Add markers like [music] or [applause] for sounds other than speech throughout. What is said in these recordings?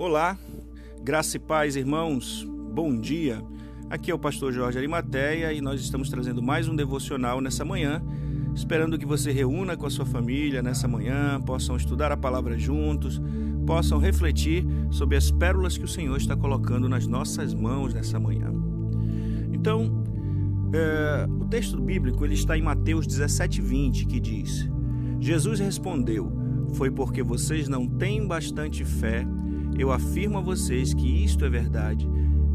Olá, graça e paz, irmãos, bom dia. Aqui é o pastor Jorge Arimateia e nós estamos trazendo mais um devocional nessa manhã, esperando que você reúna com a sua família nessa manhã, possam estudar a palavra juntos, possam refletir sobre as pérolas que o Senhor está colocando nas nossas mãos nessa manhã. Então, é, o texto bíblico ele está em Mateus 17:20 que diz: Jesus respondeu: Foi porque vocês não têm bastante fé. Eu afirmo a vocês que isto é verdade.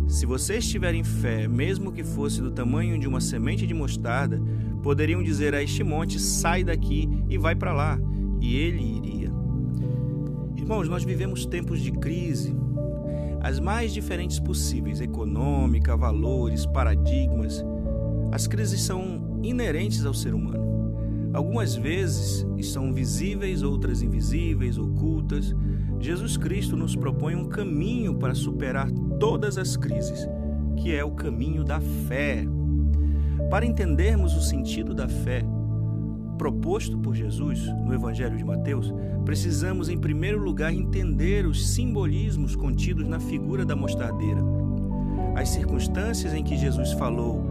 Se vocês tiverem fé, mesmo que fosse do tamanho de uma semente de mostarda, poderiam dizer a este monte: sai daqui e vai para lá, e ele iria. Irmãos, nós vivemos tempos de crise, as mais diferentes possíveis econômica, valores, paradigmas. As crises são inerentes ao ser humano. Algumas vezes são visíveis, outras invisíveis, ocultas. Jesus Cristo nos propõe um caminho para superar todas as crises, que é o caminho da fé. Para entendermos o sentido da fé proposto por Jesus no Evangelho de Mateus, precisamos, em primeiro lugar, entender os simbolismos contidos na figura da mostardeira. As circunstâncias em que Jesus falou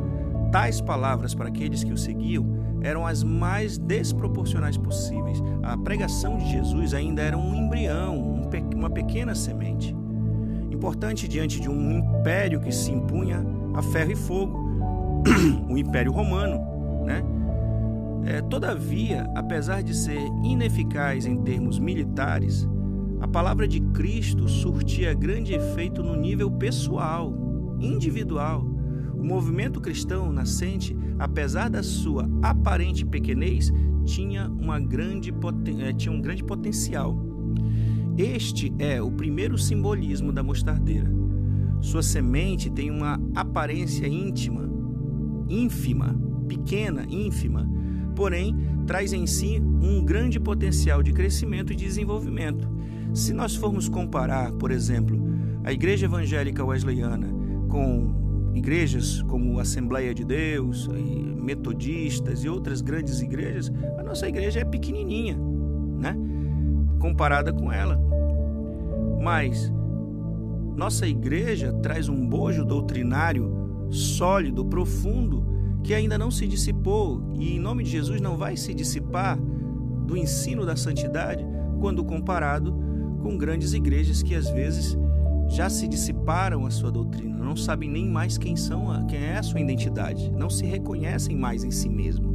tais palavras para aqueles que o seguiam eram as mais desproporcionais possíveis. A pregação de Jesus ainda era um embrião, uma pequena semente. Importante diante de um império que se impunha a ferro e fogo, [clears throat] o Império Romano, né? É, todavia, apesar de ser ineficaz em termos militares, a palavra de Cristo surtia grande efeito no nível pessoal, individual o movimento cristão nascente, apesar da sua aparente pequenez, tinha, uma grande, eh, tinha um grande potencial. Este é o primeiro simbolismo da mostardeira. Sua semente tem uma aparência íntima, ínfima, pequena, ínfima, porém traz em si um grande potencial de crescimento e desenvolvimento. Se nós formos comparar, por exemplo, a Igreja Evangélica Wesleyana com igrejas como Assembleia de Deus, metodistas e outras grandes igrejas, a nossa igreja é pequenininha, né? Comparada com ela. Mas nossa igreja traz um bojo doutrinário sólido, profundo, que ainda não se dissipou e em nome de Jesus não vai se dissipar do ensino da santidade quando comparado com grandes igrejas que às vezes já se dissiparam a sua doutrina, não sabem nem mais quem são, quem é a sua identidade, não se reconhecem mais em si mesmo.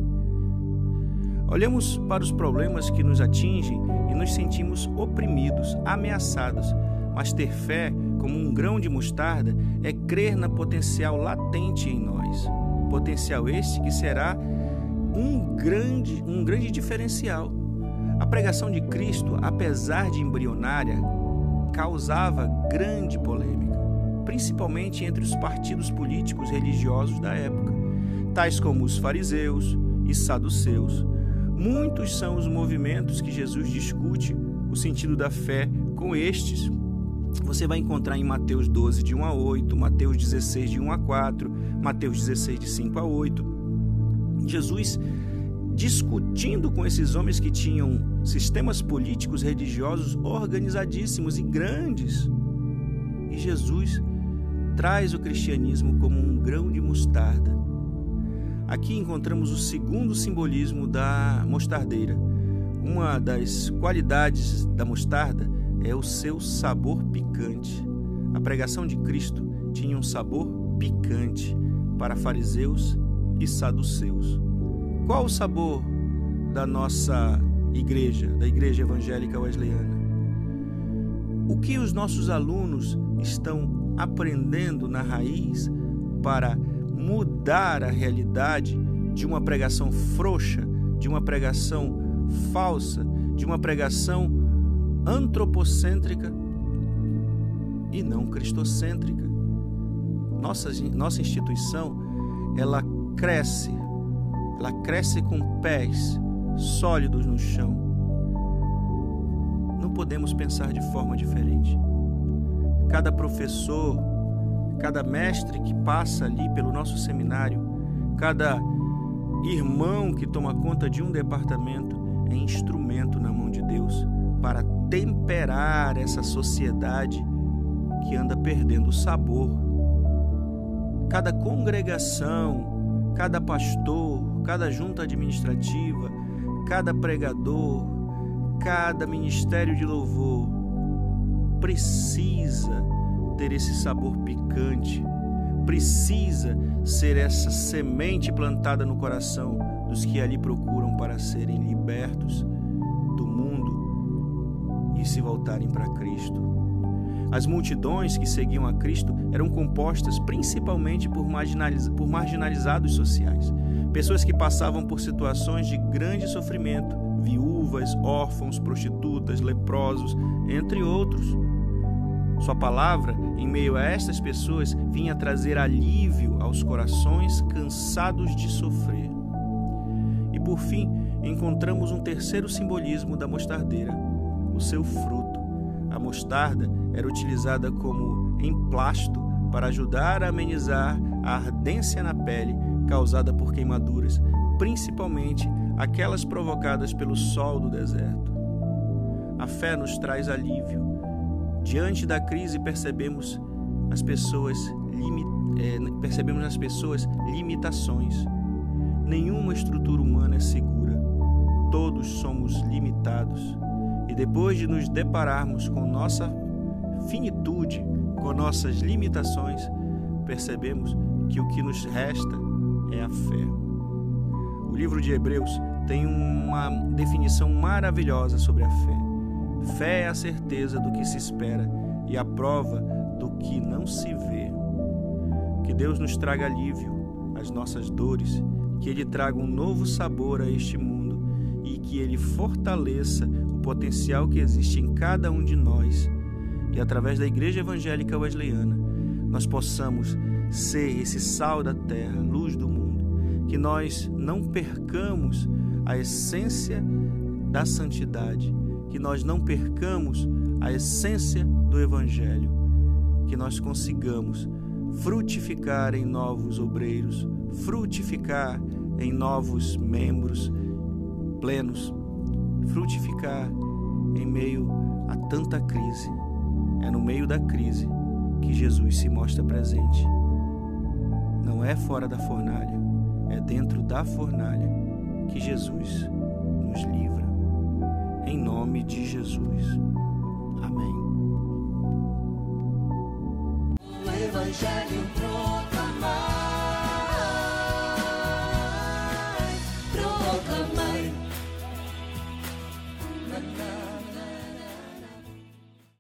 Olhamos para os problemas que nos atingem e nos sentimos oprimidos, ameaçados, mas ter fé como um grão de mostarda é crer na potencial latente em nós. Potencial este que será um grande, um grande diferencial. A pregação de Cristo, apesar de embrionária, causava grande polêmica, principalmente entre os partidos políticos religiosos da época, tais como os fariseus e saduceus. Muitos são os movimentos que Jesus discute o sentido da fé com estes. Você vai encontrar em Mateus 12, de 1 a 8, Mateus 16, de 1 a 4, Mateus 16, de 5 a 8. Jesus discutindo com esses homens que tinham sistemas políticos religiosos organizadíssimos e grandes. E Jesus traz o cristianismo como um grão de mostarda. Aqui encontramos o segundo simbolismo da mostardeira. Uma das qualidades da mostarda é o seu sabor picante. A pregação de Cristo tinha um sabor picante para fariseus e saduceus. Qual o sabor da nossa igreja, da Igreja Evangélica Wesleyana? O que os nossos alunos estão aprendendo na raiz para mudar a realidade de uma pregação frouxa, de uma pregação falsa, de uma pregação antropocêntrica e não cristocêntrica? Nossa, nossa instituição, ela cresce ela cresce com pés sólidos no chão. Não podemos pensar de forma diferente. Cada professor, cada mestre que passa ali pelo nosso seminário, cada irmão que toma conta de um departamento é instrumento na mão de Deus para temperar essa sociedade que anda perdendo o sabor. Cada congregação, cada pastor, cada junta administrativa, cada pregador, cada ministério de louvor precisa ter esse sabor picante, precisa ser essa semente plantada no coração dos que ali procuram para serem libertos do mundo e se voltarem para Cristo. As multidões que seguiam a Cristo eram compostas principalmente por, marginaliz por marginalizados sociais, pessoas que passavam por situações de grande sofrimento, viúvas, órfãos, prostitutas, leprosos, entre outros. Sua palavra, em meio a estas pessoas, vinha trazer alívio aos corações cansados de sofrer. E por fim, encontramos um terceiro simbolismo da mostardeira, o seu fruto. A mostarda era utilizada como emplasto para ajudar a amenizar a ardência na pele causada por queimaduras, principalmente aquelas provocadas pelo sol do deserto. A fé nos traz alívio. Diante da crise percebemos as pessoas é, percebemos nas pessoas limitações. Nenhuma estrutura humana é segura. Todos somos limitados. E depois de nos depararmos com nossa finitude, com nossas limitações, percebemos que o que nos resta é a fé. O livro de Hebreus tem uma definição maravilhosa sobre a fé. Fé é a certeza do que se espera e a prova do que não se vê. Que Deus nos traga alívio às nossas dores, que Ele traga um novo sabor a este mundo e que Ele fortaleça o potencial que existe em cada um de nós e através da Igreja Evangélica Wesleyana nós possamos ser esse sal da terra, luz do mundo, que nós não percamos a essência da santidade, que nós não percamos a essência do Evangelho, que nós consigamos frutificar em novos obreiros, frutificar em novos membros plenos, frutificar em meio a tanta crise é no meio da crise que Jesus se mostra presente. Não é fora da fornalha, é dentro da fornalha que Jesus nos livra. Em nome de Jesus. Amém. O Evangelho